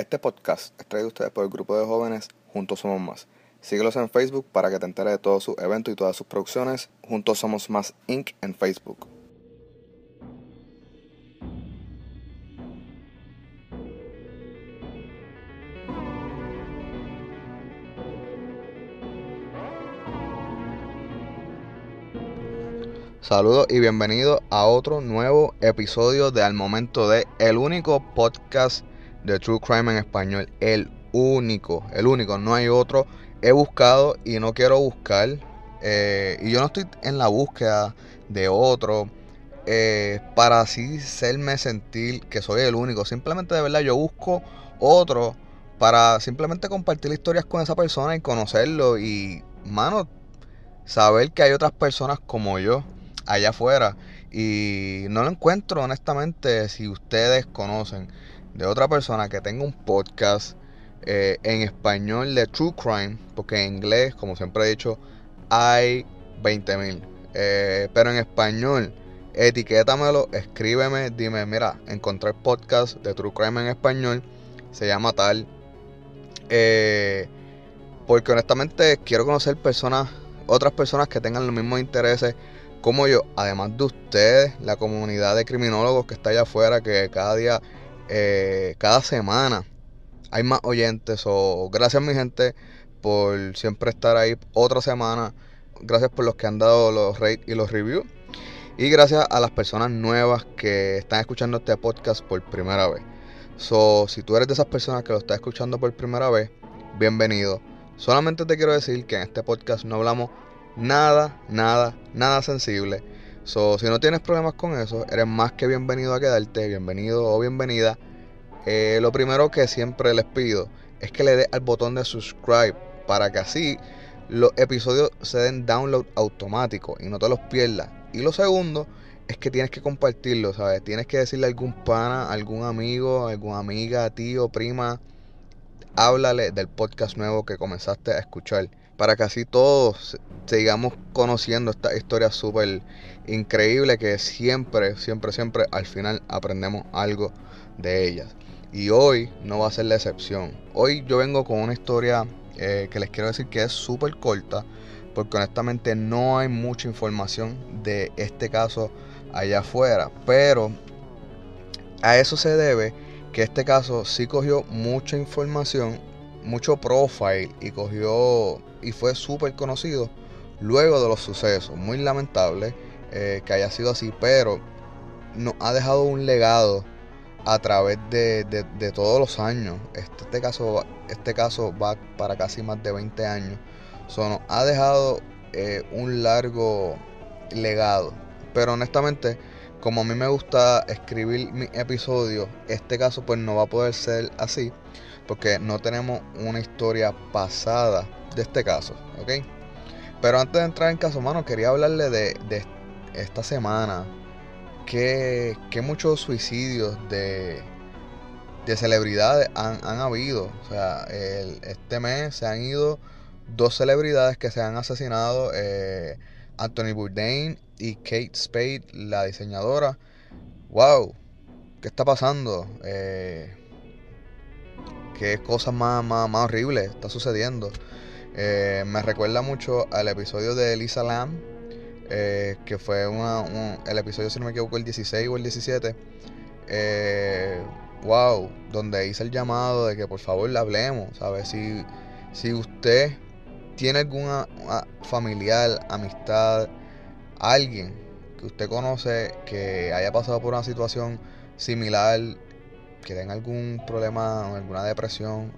Este podcast es traído a ustedes por el grupo de jóvenes Juntos Somos Más. Síguelos en Facebook para que te enteres de todos sus eventos y todas sus producciones. Juntos Somos Más Inc. en Facebook. Saludos y bienvenidos a otro nuevo episodio de Al Momento de El único podcast de True Crime en español. El único, el único, no hay otro. He buscado y no quiero buscar. eh, y yo no estoy en la búsqueda de otro. eh, para así serme sentir que soy el único. Simplemente de verdad yo busco otro para simplemente compartir historias con esa persona y conocerlo. Y, mano, saber que hay otras personas como yo allá afuera. Y no lo encuentro, honestamente, si ustedes conocen de otra persona que tenga un podcast eh, en español de True Crime, porque en inglés, como siempre he dicho, hay 20.000. Eh, pero en español, etiquétamelo, escríbeme, dime, mira, encontré el podcast de True Crime en español, se llama tal. Eh, porque honestamente quiero conocer personas, otras personas que tengan los mismos intereses como yo, además de ustedes, la comunidad de criminólogos que está allá afuera, que cada día, eh, cada semana hay más oyentes. O gracias mi gente por siempre estar ahí otra semana. Gracias por los que han dado los rates y los reviews. Y gracias a las personas nuevas que están escuchando este podcast por primera vez. So, si tú eres de esas personas que lo estás escuchando por primera vez, bienvenido. Solamente te quiero decir que en este podcast no hablamos nada, nada, nada sensible. So, si no tienes problemas con eso, eres más que bienvenido a quedarte, bienvenido o bienvenida. Eh, lo primero que siempre les pido es que le des al botón de subscribe para que así los episodios se den download automático y no te los pierdas. Y lo segundo es que tienes que compartirlo, ¿sabes? Tienes que decirle a algún pana, algún amigo, alguna amiga, tío, prima, háblale del podcast nuevo que comenzaste a escuchar para que así todos sigamos conociendo esta historia súper increíble que siempre, siempre, siempre al final aprendemos algo de ellas. Y hoy no va a ser la excepción. Hoy yo vengo con una historia eh, que les quiero decir que es súper corta, porque honestamente no hay mucha información de este caso allá afuera. Pero a eso se debe que este caso sí cogió mucha información, mucho profile y cogió y fue súper conocido luego de los sucesos. Muy lamentable eh, que haya sido así, pero nos ha dejado un legado a través de, de, todos los años. Este, este, caso, este caso va para casi más de 20 años. So, nos ha dejado eh, un largo legado. Pero honestamente, como a mí me gusta escribir mis episodios, este caso pues no va a poder ser así. Porque no tenemos una historia pasada de este caso, ¿ok? Pero antes de entrar en caso, mano, quería hablarle de, de esta semana. Que, que, muchos suicidios de, de celebridades han, han, habido. O sea, este mes se han ido dos celebridades que se han asesinado. Eh, Anthony Bourdain y Kate Spade, la diseñadora. ¡Wow! ¿Qué está pasando? Eh, ¿Qué cosas más, más, más horribles está sucediendo? Eh, me recuerda mucho al episodio de Elisa Lam, eh, que fue una, un, el episodio, si no me equivoco, el 16 o el 17. Eh, wow, donde hice el llamado de que por favor le hablemos, ¿sabes? Si, si usted tiene alguna familiar, amistad, alguien que usted conoce que haya pasado por una situación similar, que tenga algún problema, alguna depresión,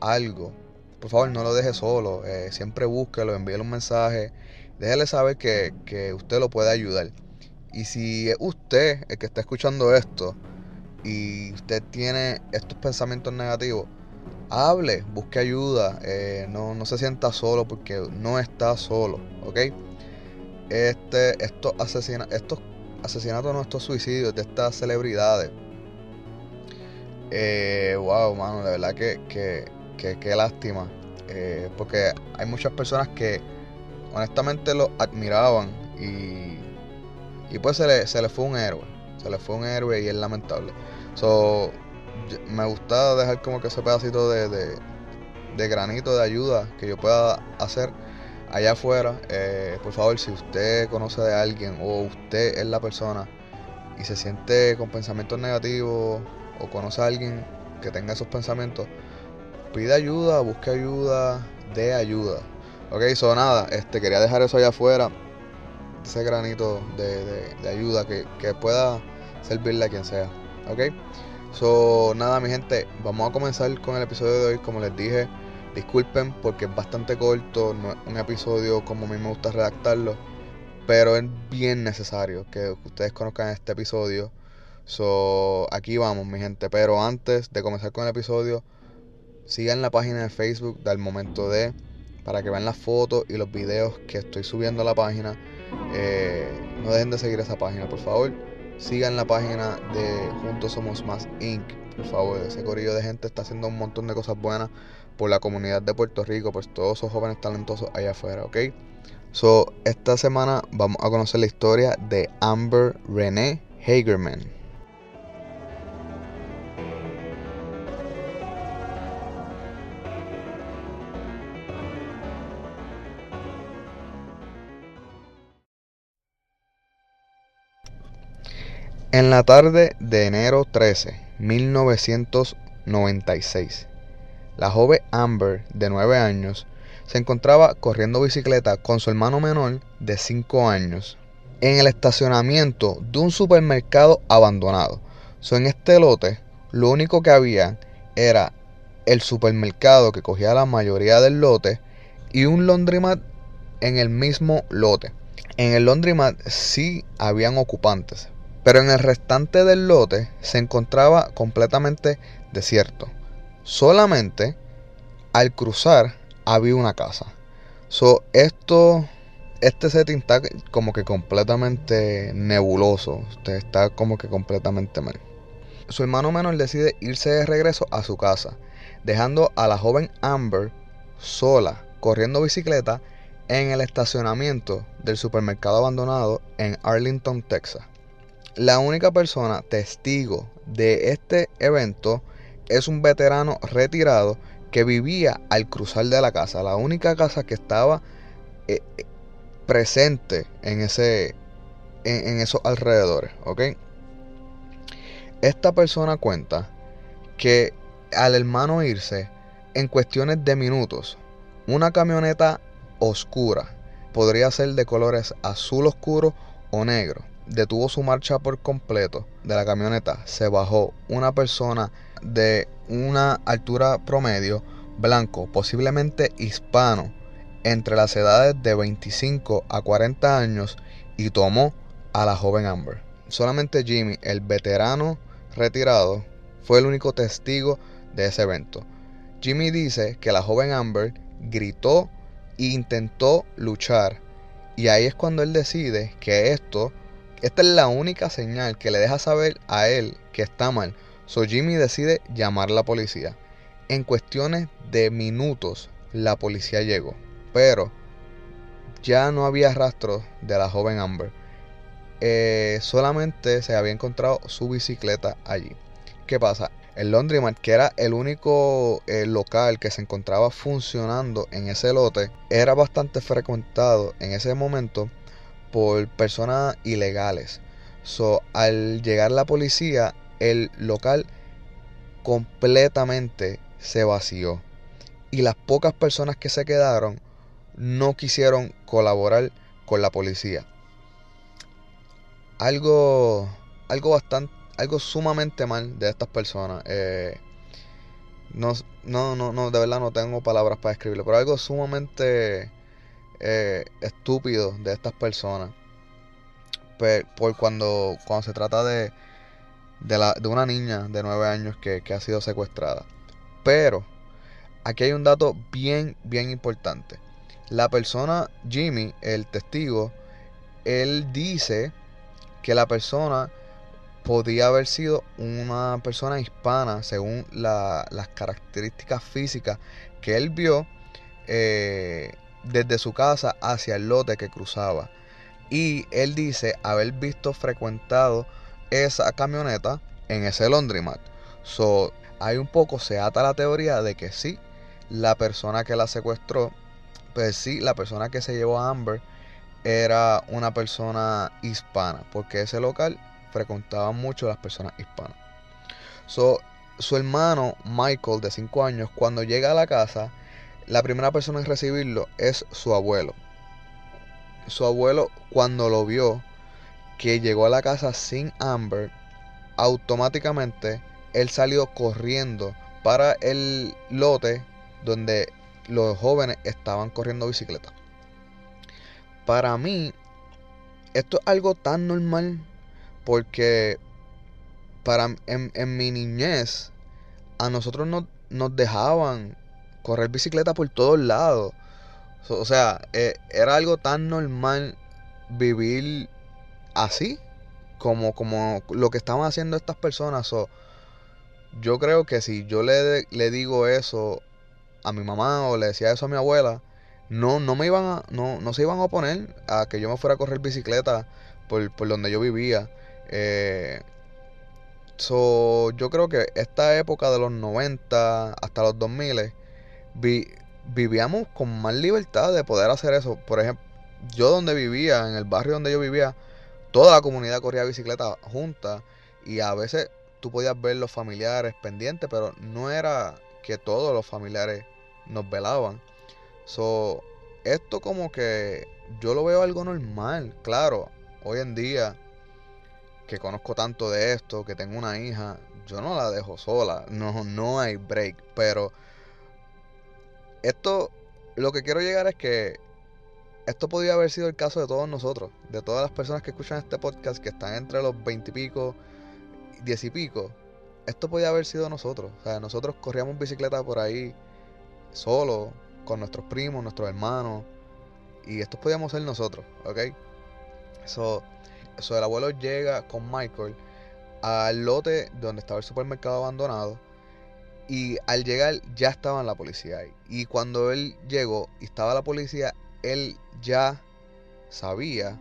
algo, por favor no lo deje solo, eh, siempre búsquelo, envíele un mensaje, déjele saber que, que, usted lo puede ayudar. Y si es usted el que está escuchando esto y usted tiene estos pensamientos negativos, hable, busque ayuda, eh, no, no, se sienta solo porque no está solo, ¿ok? Este, estos, asesina, estos asesinatos, no estos suicidios de estas celebridades. Eh, wow, mano, de verdad que, que, que, que lástima. Eh, porque hay muchas personas que honestamente lo admiraban y, y pues se le, se le fue un héroe. Se le fue un héroe y es lamentable. So, me gusta dejar como que ese pedacito de, de, granito de ayuda que yo pueda hacer allá afuera. Eh, por favor, si usted conoce de alguien o usted es la persona y se siente con pensamientos negativos o conoce a alguien que tenga esos pensamientos, pide ayuda, busque ayuda, dé ayuda. Ok, so nada, este, quería dejar eso allá afuera, ese granito de, ayuda que, que, pueda servirle a quien sea. Ok, so nada, mi gente, vamos a comenzar con el episodio de hoy. Como les dije, disculpen porque es bastante corto, no es un episodio como a mí me gusta redactarlo, pero es bien necesario que ustedes conozcan este episodio. So, aquí vamos, mi gente. Pero antes de comenzar con el episodio, sigan la página de Facebook del momento de para que vean las fotos y los videos que estoy subiendo a la página. Eh, no dejen de seguir esa página, por favor. Sigan la página de Juntos Somos Más Inc. Por favor, ese corillo de gente está haciendo un montón de cosas buenas por la comunidad de Puerto Rico, por todos esos jóvenes talentosos allá afuera, ¿ok? So, esta semana vamos a conocer la historia de Amber Renee Hagerman. En la tarde de enero 13, 1996, la joven Amber, de 9 años, se encontraba corriendo bicicleta con su hermano menor de 5 años en el estacionamiento de un supermercado abandonado. So, en este lote, lo único que había era el supermercado que cogía la mayoría del lote y un laundromat en el mismo lote. En el laundromat sí habían ocupantes, pero en el restante del lote se encontraba completamente desierto. Solamente al cruzar había una casa. So, esto, este setting está como que completamente nebuloso. Está como que completamente mal. Su hermano menor decide irse de regreso a su casa, dejando a la joven Amber sola, corriendo bicicleta en el estacionamiento del supermercado abandonado en Arlington, Texas. La única persona testigo de este evento es un veterano retirado que vivía al cruzar de la casa, la única casa que estaba eh, eh, presente en, ese, en, esos alrededores, ¿ok? Esta persona cuenta que al hermano irse, en cuestiones de minutos, una camioneta oscura, podría ser de colores azul oscuro o negro, detuvo su marcha por completo de la camioneta, se bajó una persona de una altura promedio, blanco, posiblemente hispano, entre las edades de 25 a 40 años y tomó a la joven Amber. Solamente Jimmy, el veterano retirado, fue el único testigo de ese evento. Jimmy dice que la joven Amber gritó e intentó luchar y ahí es cuando él decide que esto esta es la única señal que le deja saber a él que está mal. So Jimmy decide llamar a la policía. En cuestiones de minutos la policía llegó, pero ya no había rastro de la joven Amber. Eh, solamente se había encontrado su bicicleta allí. ¿Qué pasa? El Laundrymat, que era el único eh, local que se encontraba funcionando en ese lote, era bastante frecuentado en ese momento por personas ilegales. So, al llegar la policía, el local completamente se vació. Y las pocas personas que se quedaron no quisieron colaborar con la policía. Algo, algo bastante, algo sumamente mal de estas personas. Eh, no, no, no, no, de verdad no tengo palabras para describirlo, pero algo sumamente eh, estúpido de estas personas. Por cuando, cuando se trata de, de, la, de una niña de 9 años que, ha sido secuestrada. Pero aquí hay un dato bien, bien importante. La persona, Jimmy, el testigo, él dice que la persona podía haber sido una persona hispana según las características físicas que él vio eh, desde su casa hacia el lote que cruzaba. Y él dice haber visto frecuentado esa camioneta en ese laundromat. So, hay un poco, se ata la teoría de que sí, la persona que la secuestró, pues sí, la persona que se llevó a Amber era una persona hispana, porque ese local frecuentaba mucho las personas hispanas. So, su hermano Michael, de 5 años, cuando llega a la casa, la primera persona en recibirlo es su abuelo. Su abuelo, cuando lo vio, que llegó a la casa sin Amber, automáticamente él salió corriendo para el lote donde los jóvenes estaban corriendo bicicleta. Para mí, esto es algo tan normal porque para, en, mi niñez a nosotros no, nos dejaban correr bicicleta por todos lados. O sea, eh, era algo tan normal vivir así como, como lo que estaban haciendo estas personas. yo creo que si yo le, le digo eso a mi mamá o le decía eso a mi abuela, no, no me iban a, no, no se iban a oponer a que yo me fuera a correr bicicleta por, por donde yo vivía. Eh, so, yo creo que esta época de los 90 hasta los 2000 vivíamos con más libertad de poder hacer eso. Por ejemplo, yo donde vivía, en el barrio donde yo vivía, toda la comunidad corría bicicleta junta y a veces tú podías ver los familiares pendientes, pero no era que todos los familiares nos velaban. So, esto como que yo lo veo algo normal. Claro, hoy en día que conozco tanto de esto, que tengo una hija, yo no la dejo sola. No, no hay break. Pero esto, lo que quiero llegar es que esto podría haber sido el caso de todos nosotros, de todas las personas que escuchan este podcast, que están entre los veinte y pico, diez y pico. Esto podía haber sido nosotros. O sea, nosotros corríamos bicicleta por ahí solos, con nuestros primos, nuestros hermanos. Y estos podíamos ser nosotros, ¿ok? So, so el abuelo llega con Michael al lote donde estaba el supermercado abandonado. Y al llegar ya estaba la policía ahí. Y cuando él llegó y estaba la policía, él ya sabía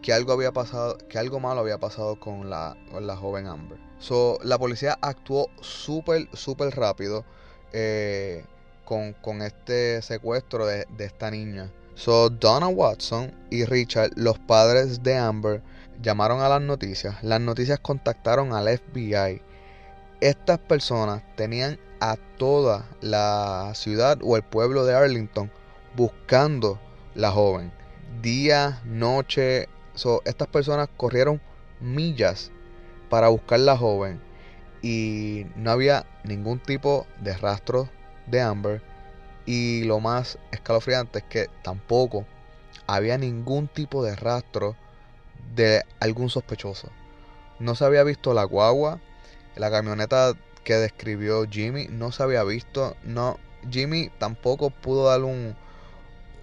que algo había pasado, que algo malo había pasado con la, la joven Amber. So, la policía actuó súper, súper rápido. Eh, con, este secuestro de, esta niña. So, Donna Watson y Richard, los padres de Amber, llamaron a las noticias. Las noticias contactaron al FBI. Estas personas tenían a toda la ciudad o el pueblo de Arlington buscando la joven. Día, noche. Estas personas corrieron millas para buscar la joven y no había ningún tipo de rastro de Amber. Y lo más escalofriante es que tampoco había ningún tipo de rastro de algún sospechoso. No se había visto la guagua, la camioneta que describió Jimmy, no se había visto. No, Jimmy tampoco pudo dar un,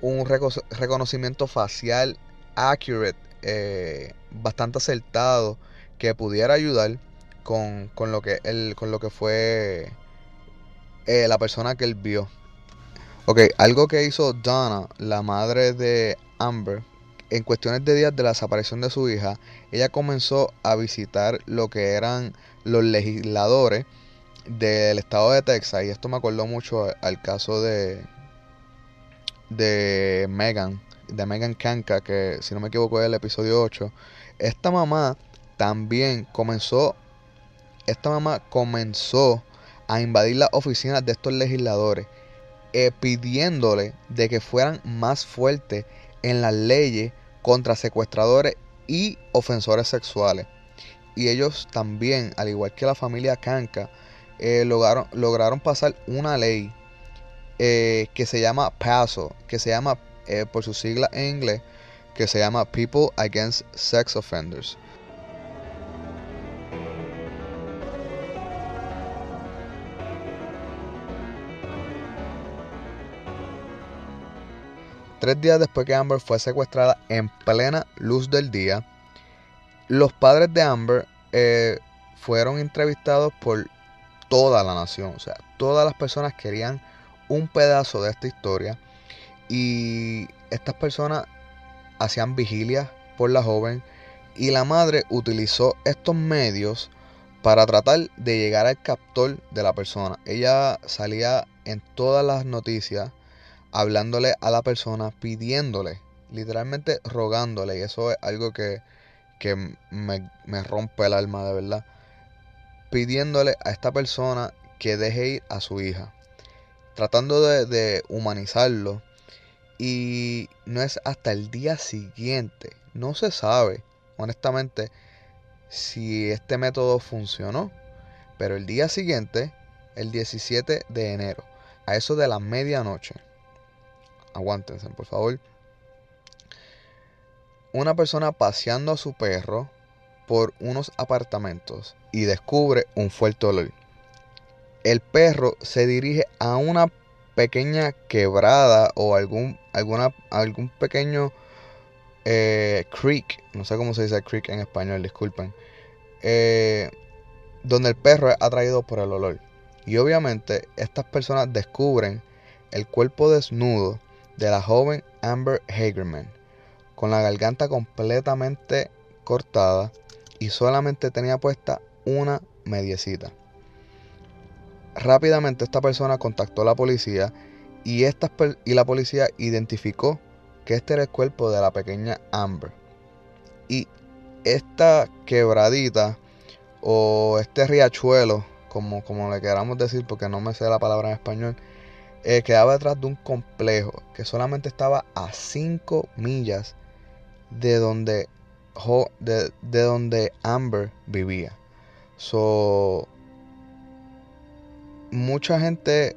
un reconocimiento facial accurate, eh, bastante acertado, que pudiera ayudar con, con, lo, que con lo que fue eh, la persona que él vio. Ok, algo que hizo Donna, la madre de Amber, en cuestiones de días de la desaparición de su hija, ella comenzó a visitar lo que eran los legisladores del estado de Texas. Y esto me acordó mucho al caso de, de Megan, de Megan Kanka, que si no me equivoco es el episodio 8. Esta mamá también comenzó, esta mamá comenzó a invadir las oficinas de estos legisladores, eh, pidiéndole de que fueran más fuertes en las leyes contra secuestradores y ofensores sexuales. Y ellos también, al igual que la familia Kanka, eh, lograron, pasar una ley eh, que se llama PASO, que se llama, por su sigla en inglés, que se llama People Against Sex Offenders. Tres días después que Amber fue secuestrada en plena luz del día, los padres de Amber eh, fueron entrevistados por toda la nación. O sea, todas las personas querían un pedazo de esta historia. Y estas personas hacían vigilia por la joven. Y la madre utilizó estos medios para tratar de llegar al captor de la persona. Ella salía en todas las noticias hablándole a la persona, pidiéndole, literalmente rogándole. Y eso es algo que, me, rompe el alma de verdad. Pidiéndole a esta persona que deje ir a su hija. Tratando de, de humanizarlo. Y no es hasta el día siguiente. No se sabe, honestamente, si este método funcionó. Pero el día siguiente, el 17 de enero, a eso de la medianoche, aguántense por favor, una persona paseando a su perro por unos apartamentos y descubre un fuerte olor. El perro se dirige a una pequeña quebrada o algún, alguna, algún pequeño eh, creek, no sé cómo se dice creek en español, disculpen, eh, donde el perro es atraído por el olor. Y obviamente estas personas descubren el cuerpo desnudo de la joven Amber Hagerman, con la garganta completamente cortada y solamente tenía puesta una mediecita. Rápidamente esta persona contactó a la policía y, y la policía identificó que este era el cuerpo de la pequeña Amber. Y esta quebradita o este riachuelo, como, como le queramos decir, porque no me sé la palabra en español, eh, quedaba detrás de un complejo que solamente estaba a 5 millas de donde, de, donde Amber vivía. So, mucha gente,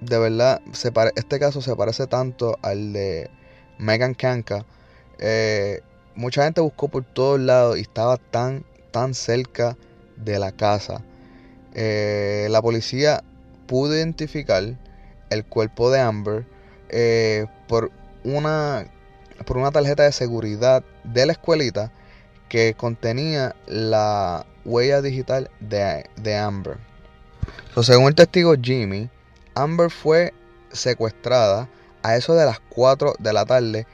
de verdad, se este caso se parece tanto al de Megan Kanka. Eh, mucha gente buscó por todos lados y estaba tan, tan cerca de la casa. Eh, la policía pudo identificar el cuerpo de Amber eh, por, una, por una tarjeta de seguridad de la escuelita que contenía la huella digital de, Amber. según el testigo Jimmy, Amber fue secuestrada a eso de las 4 de la tarde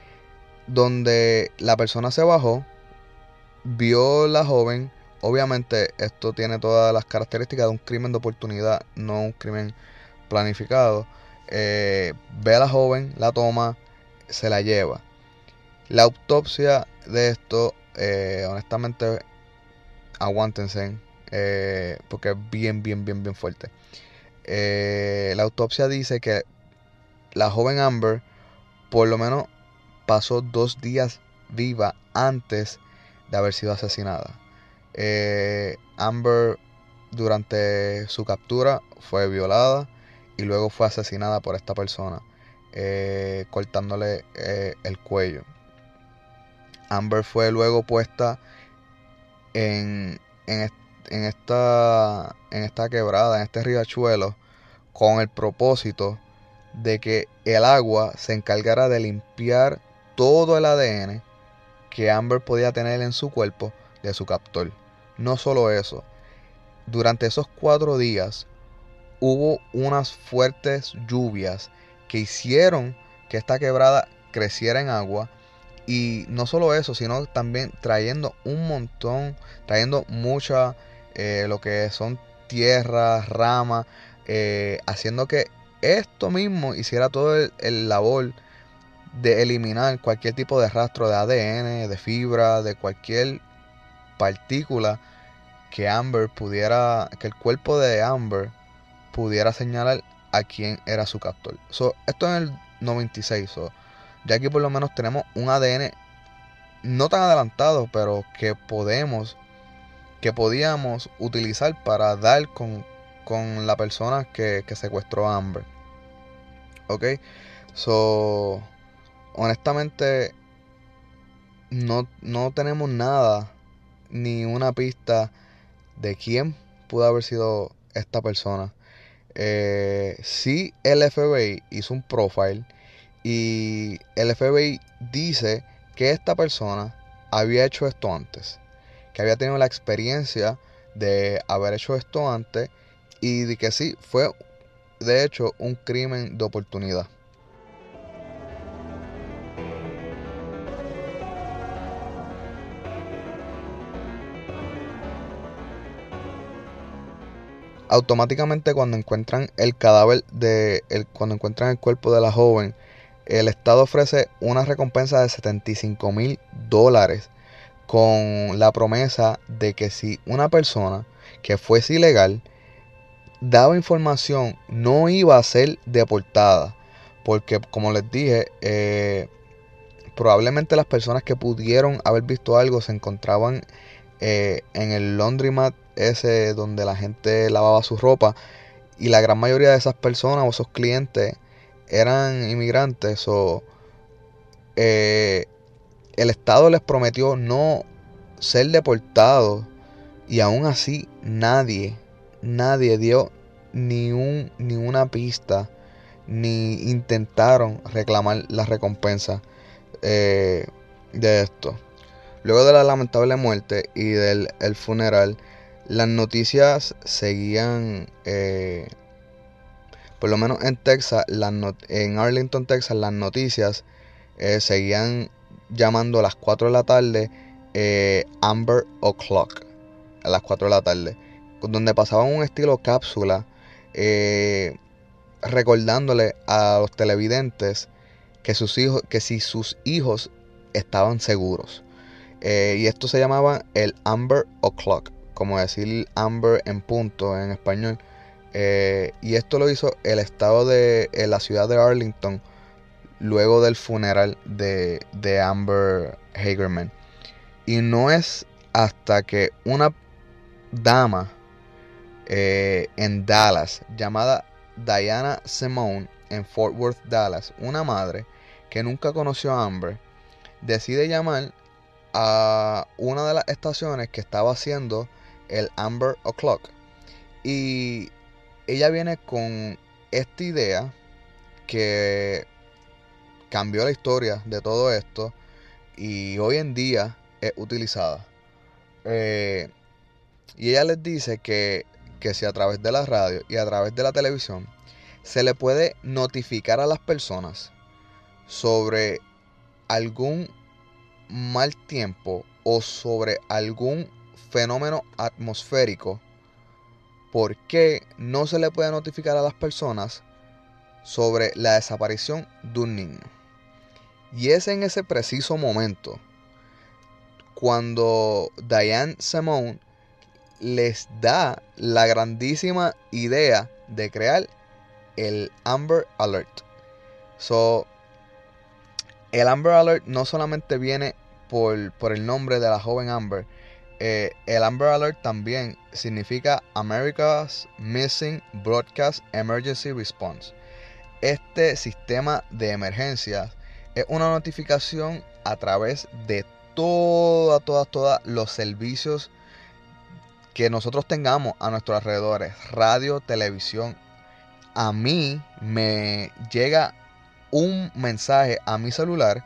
donde la persona se bajó, vio la joven, obviamente esto tiene todas las características de un crimen de oportunidad, no un crimen planificado, eh, ve a la joven, la toma, se la lleva. La autopsia de esto, eh, honestamente, aguántense, eh, porque es bien, bien, bien, bien fuerte. la autopsia dice que la joven Amber, por lo menos pasó dos días viva antes de haber sido asesinada. Eh, Amber durante su captura fue violada y luego fue asesinada por esta persona, eh, cortándole eh, el cuello. Amber fue luego puesta en, en, esta, en esta quebrada, en este riachuelo, con el propósito de que el agua se encargara de limpiar todo el ADN que Amber podía tener en su cuerpo de su captor. No solo eso, durante esos cuatro días hubo unas fuertes lluvias que hicieron que esta quebrada creciera en agua y no solo eso, sino también trayendo un montón, trayendo mucha, eh, lo que son tierras, ramas, eh, haciendo que esto mismo hiciera todo el, el labor de eliminar cualquier tipo de rastro de ADN, de fibra, de cualquier partícula que Amber pudiera, que el cuerpo de Amber pudiera señalar a quién era su captor. So, esto en el 96, ya aquí por lo menos tenemos un ADN no tan adelantado, pero que podemos, que podíamos utilizar para dar con, con la persona que, que secuestró a Amber. Ok, so honestamente no, tenemos nada, ni una pista de quién pudo haber sido esta persona. Eh, sí, el FBI hizo un profile y el FBI dice que esta persona había hecho esto antes, que había tenido la experiencia de haber hecho esto antes y de que sí, fue de hecho un crimen de oportunidad. automáticamente cuando encuentran el cadáver de el, cuando encuentran el cuerpo de la joven, el Estado ofrece una recompensa de 75 mil dólares con la promesa de que si una persona que fuese ilegal daba información no iba a ser deportada. Porque como les dije eh, probablemente las personas que pudieron haber visto algo se encontraban eh, en el laundromat ese donde la gente lavaba su ropa y la gran mayoría de esas personas o esos clientes eran inmigrantes o eh, el Estado les prometió no ser deportados y aún así nadie, nadie dio ni, un, ni una pista ni intentaron reclamar la recompensa eh, de esto. Luego de la lamentable muerte y del funeral, las noticias seguían, eh, por lo menos en Texas, en Arlington, Texas, las noticias eh, seguían llamando a las 4 de la tarde eh, Amber O'Clock, a las 4 de la tarde, donde pasaban un estilo cápsula recordándole a los televidentes que, sus hijos, que si sus hijos estaban seguros. Eh, y esto se llamaba el Amber O'Clock, como decir Amber en punto en español. Eh, y esto lo hizo el estado de la ciudad de Arlington luego del funeral de, Amber Hagerman. Y no es hasta que una dama eh, en Dallas llamada Diana Simone en Fort Worth, Dallas, una madre que nunca conoció a Amber, decide llamar a una de las estaciones que estaba haciendo el Amber O'Clock. Y ella viene con esta idea que cambió la historia de todo esto y hoy en día es utilizada. Eh, y ella les dice que, que si a través de la radio y a través de la televisión se le puede notificar a las personas sobre algún mal tiempo o sobre algún fenómeno atmosférico, ¿por qué no se le puede notificar a las personas sobre la desaparición de un niño? Y es en ese preciso momento cuando Diane Simone les da la grandísima idea de crear el Amber Alert. So, el Amber Alert no solamente viene por, el nombre de la joven Amber, eh, el Amber Alert también significa America's Missing Broadcast Emergency Response. Este sistema de emergencias es una notificación a través de todos, todos, todos los servicios que nosotros tengamos a nuestros alrededores, radio, televisión. A mí me llega un mensaje a mi celular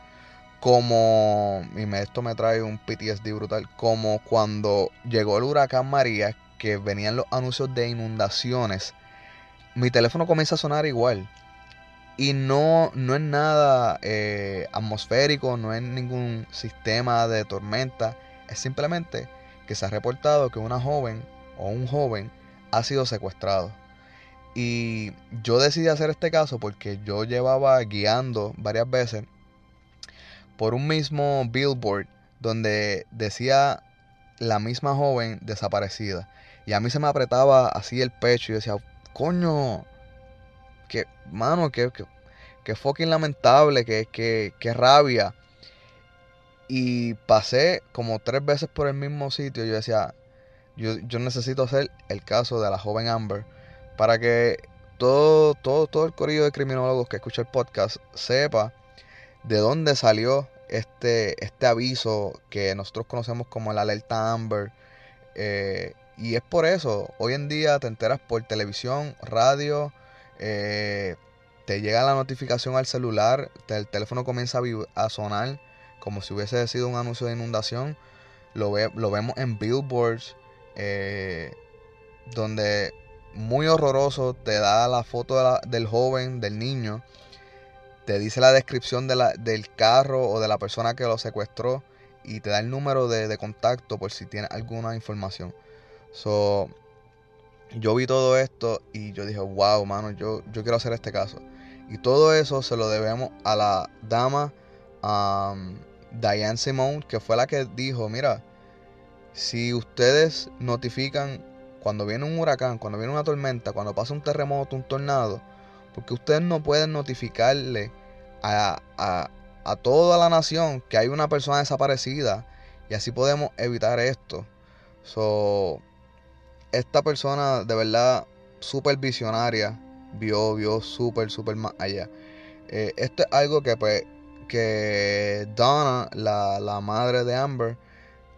como, y esto me trae un PTSD brutal, como cuando llegó el huracán María, que venían los anuncios de inundaciones, mi teléfono comienza a sonar igual. Y no, no es nada eh, atmosférico, no es ningún sistema de tormenta, es simplemente que se ha reportado que una joven o un joven ha sido secuestrado. Y yo decidí hacer este caso porque yo llevaba guiando varias veces por un mismo billboard donde decía la misma joven desaparecida. Y a mí se me apretaba así el pecho y decía, coño, que, mano, que, que, fucking lamentable, que, que, que rabia. Y pasé como tres veces por el mismo sitio. Yo decía, yo, yo necesito hacer el caso de la joven Amber para que todo, todo, todo el corillo de criminólogos que escucha el podcast sepa de dónde salió este, este aviso que nosotros conocemos como la alerta Amber. Eh, y es por eso, hoy en día te enteras por televisión, radio, eh, te llega la notificación al celular, el teléfono comienza a, sonar como si hubiese sido un anuncio de inundación. Lo, ve, lo vemos en billboards, eh, donde muy horroroso, te da la foto del joven, del niño, te dice la descripción de la, del carro o de la persona que lo secuestró y te da el número de, contacto por si tiene alguna información. So, yo vi todo esto y yo dije, wow, mano, yo, yo quiero hacer este caso. Y todo eso se lo debemos a la dama um, Diane Simone, que fue la que dijo, mira, si ustedes notifican cuando viene un huracán, cuando viene una tormenta, cuando pasa un terremoto, un tornado, porque ustedes no pueden notificarle a, a toda la nación que hay una persona desaparecida y así podemos evitar esto. So, esta persona de verdad súper visionaria vio, vio súper, súper más allá. Eh, esto es algo que pues que Donna, la, la madre de Amber,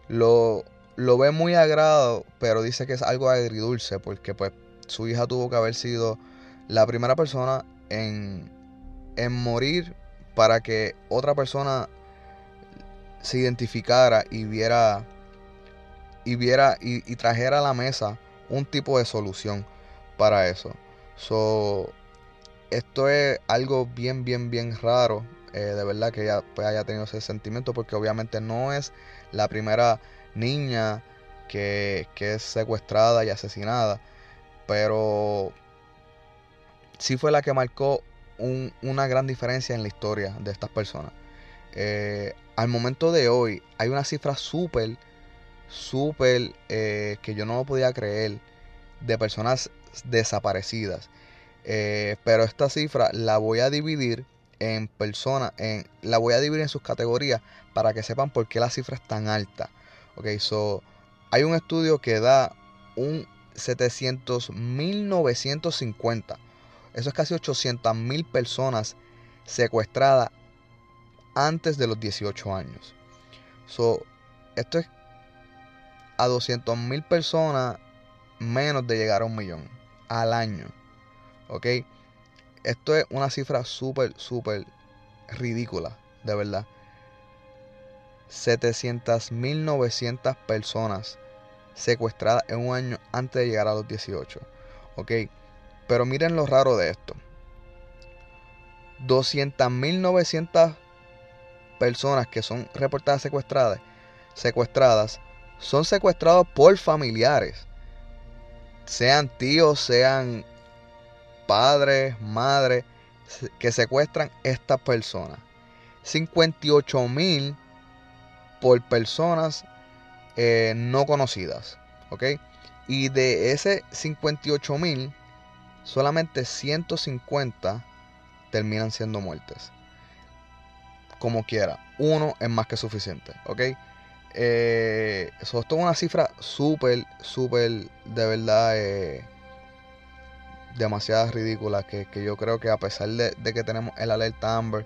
lo, lo ve muy agrado, pero dice que es algo agridulce porque pues su hija tuvo que haber sido la primera persona en, en morir para que otra persona se identificara y viera y viera y, trajera a la mesa un tipo de solución para eso. So, esto es algo bien, bien, bien raro. Eh, de verdad que ella pues, haya tenido ese sentimiento. Porque obviamente no es la primera niña que, que es secuestrada y asesinada. Pero sí fue la que marcó una gran diferencia en la historia de estas personas. Eh, al momento de hoy hay una cifra súper, súper, eh, que yo no podía creer, de personas desaparecidas. Eh, pero esta cifra la voy a dividir en personas, en, la voy a dividir en sus categorías para que sepan por qué la cifra es tan alta. Ok, so, hay un estudio que da un 700.950 eso es casi 800 mil personas secuestradas antes de los 18 años. So, esto es a 200 mil personas menos de llegar a un millón al año. ¿Ok? Esto es una cifra súper, súper ridícula, de verdad. 700.900 personas secuestradas en un año antes de llegar a los 18. ¿Ok? Pero miren lo raro de esto. 200.900 personas que son reportadas secuestradas, secuestradas son secuestrados por familiares. Sean tíos, sean padres, madres, que secuestran estas personas. 58.000 por personas eh, no conocidas. ¿Ok? Y de ese 58.000 solamente 150 terminan siendo muertes. Como quiera, uno es más que suficiente, ¿ok? Eh, esto es una cifra súper, súper, de verdad, eh, demasiado ridícula. Que, yo creo que a pesar de, que tenemos el alerta Amber,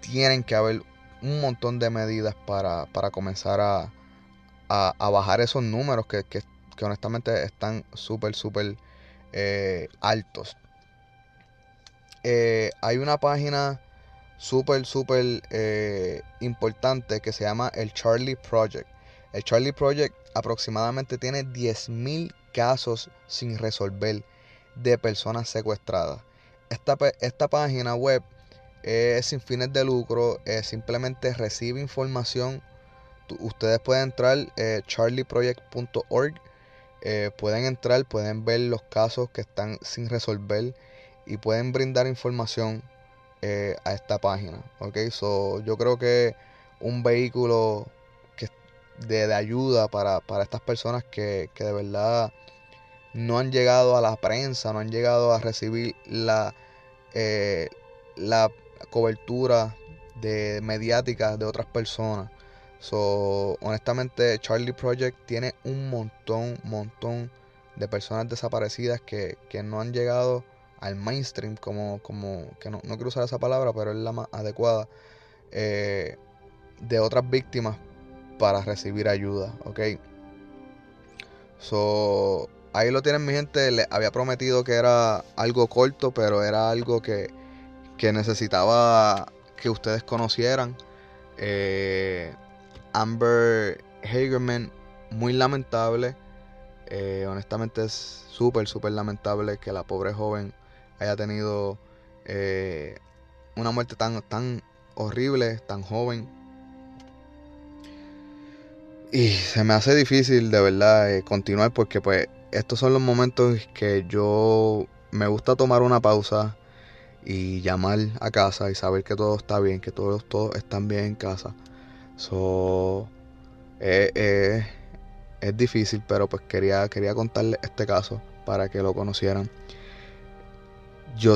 tienen que haber un montón de medidas para, comenzar a, a, bajar esos números que, que, que honestamente están súper, súper eh, altos. Eh, hay una página súper, súper eh, importante que se llama el Charlie Project. El Charlie Project aproximadamente tiene 10.000 casos sin resolver de personas secuestradas. Esta, esta página web es sin fines de lucro, simplemente recibe información. ustedes pueden entrar charlieproject.org eh, pueden entrar, pueden ver los casos que están sin resolver y pueden brindar información eh, a esta página. ¿ok? So, yo creo que un vehículo que de, ayuda para, estas personas que, de verdad no han llegado a la prensa, no han llegado a recibir la, eh, la cobertura de mediática de otras personas. So, honestamente, Charlie Project tiene un montón, montón de personas desaparecidas que, no han llegado al mainstream, como, como que no, quiero usar esa palabra, pero es la más adecuada, eh, de otras víctimas para recibir ayuda, ¿ok? So, ahí lo tienen mi gente, les había prometido que era algo corto, pero era algo que, que necesitaba que ustedes conocieran. Eh, Amber Hagerman, muy lamentable. Eh, honestamente es súper, súper lamentable que la pobre joven haya tenido eh, una muerte tan, tan horrible, tan joven. Y se me hace difícil de verdad eh, continuar porque pues estos son los momentos que yo me gusta tomar una pausa y llamar a casa y saber que todo está bien, que todos, todos están bien en casa. So, eh, eh, es difícil, pero pues quería, quería contarles este caso para que lo conocieran. Yo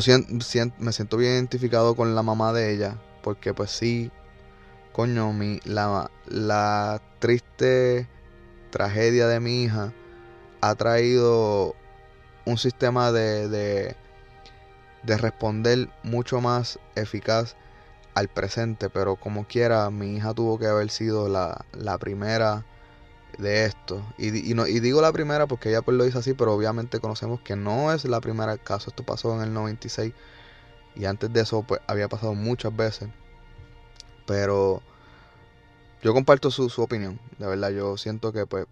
me siento bien identificado con la mamá de ella, porque pues sí, coño, mi, la, la triste tragedia de mi hija ha traído un sistema de, de, de responder mucho más eficaz al presente, pero como quiera, mi hija tuvo que haber sido la, la primera de esto. Y, y, no, y digo la primera porque ella pues lo dice así, pero obviamente conocemos que no es la primera caso. Esto pasó en el 96 y antes de eso pues había pasado muchas veces. Pero yo comparto su, su opinión, de verdad. Yo siento que pues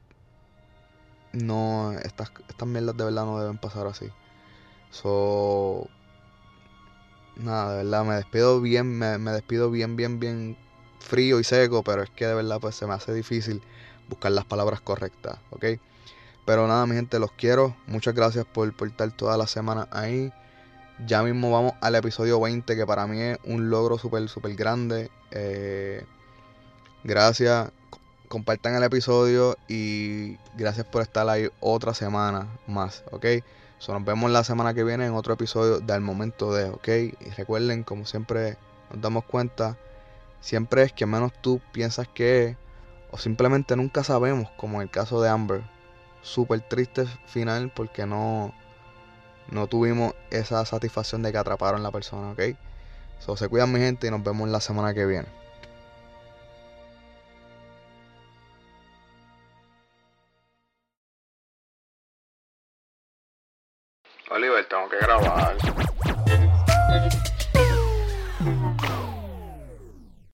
no, estas, estas mierdas de verdad no deben pasar así. So, nada, de verdad, me despido bien, me, me despido bien, bien, bien frío y seco, pero es que de verdad pues se me hace difícil buscar las palabras correctas, ¿ok? Pero nada, mi gente, los quiero. Muchas gracias por, por estar toda la semana ahí. Ya mismo vamos al episodio 20, que para mí es un logro súper, súper grande. Eh, gracias. Compartan el episodio y gracias por estar ahí otra semana más, ¿ok? So, nos vemos la semana que viene en otro episodio del momento de, ¿ok? Y recuerden, como siempre nos damos cuenta, siempre es que menos tú piensas que es o simplemente nunca sabemos, como en el caso de Amber. Súper triste final porque no, no tuvimos esa satisfacción de que atraparon la persona, ¿ok? So, se cuidan mi gente y nos vemos la semana que viene. Oliver, tengo que